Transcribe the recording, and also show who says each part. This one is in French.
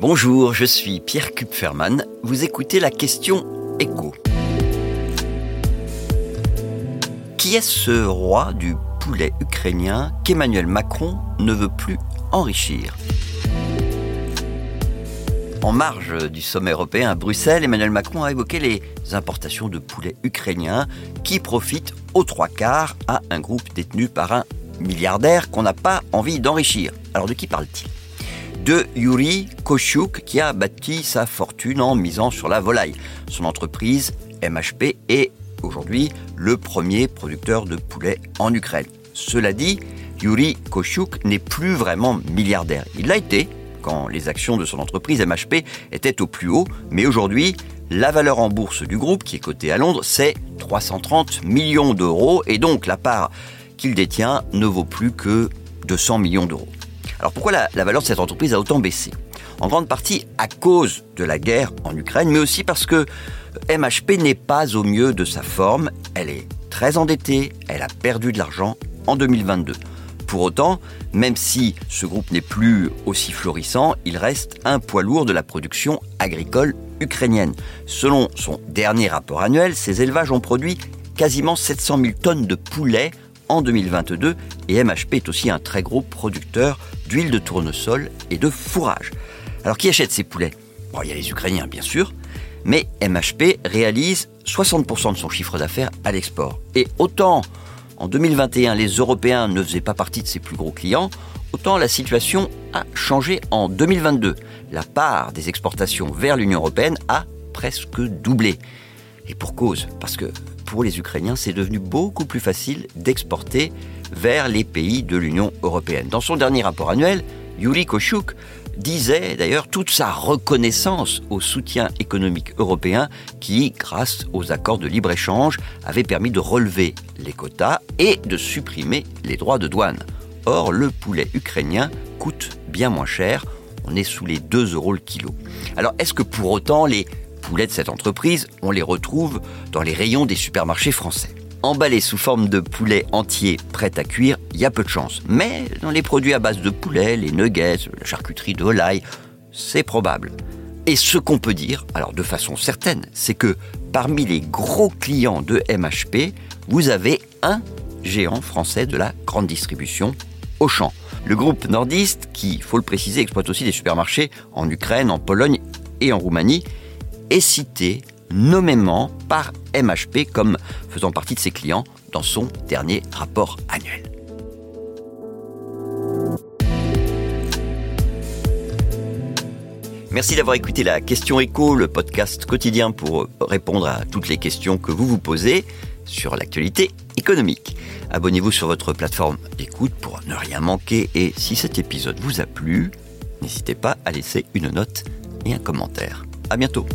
Speaker 1: Bonjour, je suis Pierre Kupferman. Vous écoutez la question écho. Qui est ce roi du poulet ukrainien qu'Emmanuel Macron ne veut plus enrichir? En marge du sommet européen à Bruxelles, Emmanuel Macron a évoqué les importations de poulet ukrainien qui profitent aux trois quarts à un groupe détenu par un milliardaire qu'on n'a pas envie d'enrichir. Alors de qui parle-t-il? De Yuri Kochuk qui a bâti sa fortune en misant sur la volaille. Son entreprise MHP est aujourd'hui le premier producteur de poulet en Ukraine. Cela dit, Yuri Kochuk n'est plus vraiment milliardaire. Il l'a été quand les actions de son entreprise MHP étaient au plus haut, mais aujourd'hui, la valeur en bourse du groupe, qui est cotée à Londres, c'est 330 millions d'euros, et donc la part qu'il détient ne vaut plus que 200 millions d'euros. Alors pourquoi la, valeur de cette entreprise a autant baissé? En grande partie à cause de la guerre en Ukraine, mais aussi parce que MHP n'est pas au mieux de sa forme, elle est très endettée, elle a perdu de l'argent en 2022. Pour autant, même si ce groupe n'est plus aussi florissant, il reste un poids lourd de la production agricole ukrainienne. Selon son dernier rapport annuel, ces élevages ont produit quasiment 700 000 tonnes de poulets en 2022 et MHP est aussi un très gros producteur d'huile de tournesol et de fourrage. Alors qui achète ces poulets? Bon, il y a les Ukrainiens bien sûr, mais MHP réalise 60% de son chiffre d'affaires à l'export. Et autant en 2021, les Européens ne faisaient pas partie de ses plus gros clients, autant la situation a changé en 2022. La part des exportations vers l'Union européenne a presque doublé. Et pour cause, parce que pour les Ukrainiens, c'est devenu beaucoup plus facile d'exporter vers les pays de l'Union européenne. Dans son dernier rapport annuel, Yuri Kochuk disait d'ailleurs toute sa reconnaissance au soutien économique européen qui, grâce aux accords de libre-échange, avait permis de relever les quotas et de supprimer les droits de douane. Or, le poulet ukrainien coûte bien moins cher, on est sous les 2 euros le kilo. Alors, est-ce que pour autant les poulets de cette entreprise, on les retrouve dans les rayons des supermarchés français emballé sous forme de poulet entier prêt à cuire, il y a peu de chance. Mais dans les produits à base de poulet, les nuggets, la charcuterie de volaille, c'est probable. Et ce qu'on peut dire, alors de façon certaine, c'est que parmi les gros clients de MHP, vous avez un géant français de la grande distribution, Auchan. Le groupe nordiste, qui, faut le préciser, exploite aussi des supermarchés en Ukraine, en Pologne et en Roumanie, est cité nommément par MHP comme faisant partie de ses clients dans son dernier rapport annuel. Merci d'avoir écouté la question écho, le podcast quotidien pour répondre à toutes les questions que vous vous posez sur l'actualité économique. Abonnez-vous sur votre plateforme d'écoute pour ne rien manquer et si cet épisode vous a plu, n'hésitez pas à laisser une note et un commentaire. À bientôt.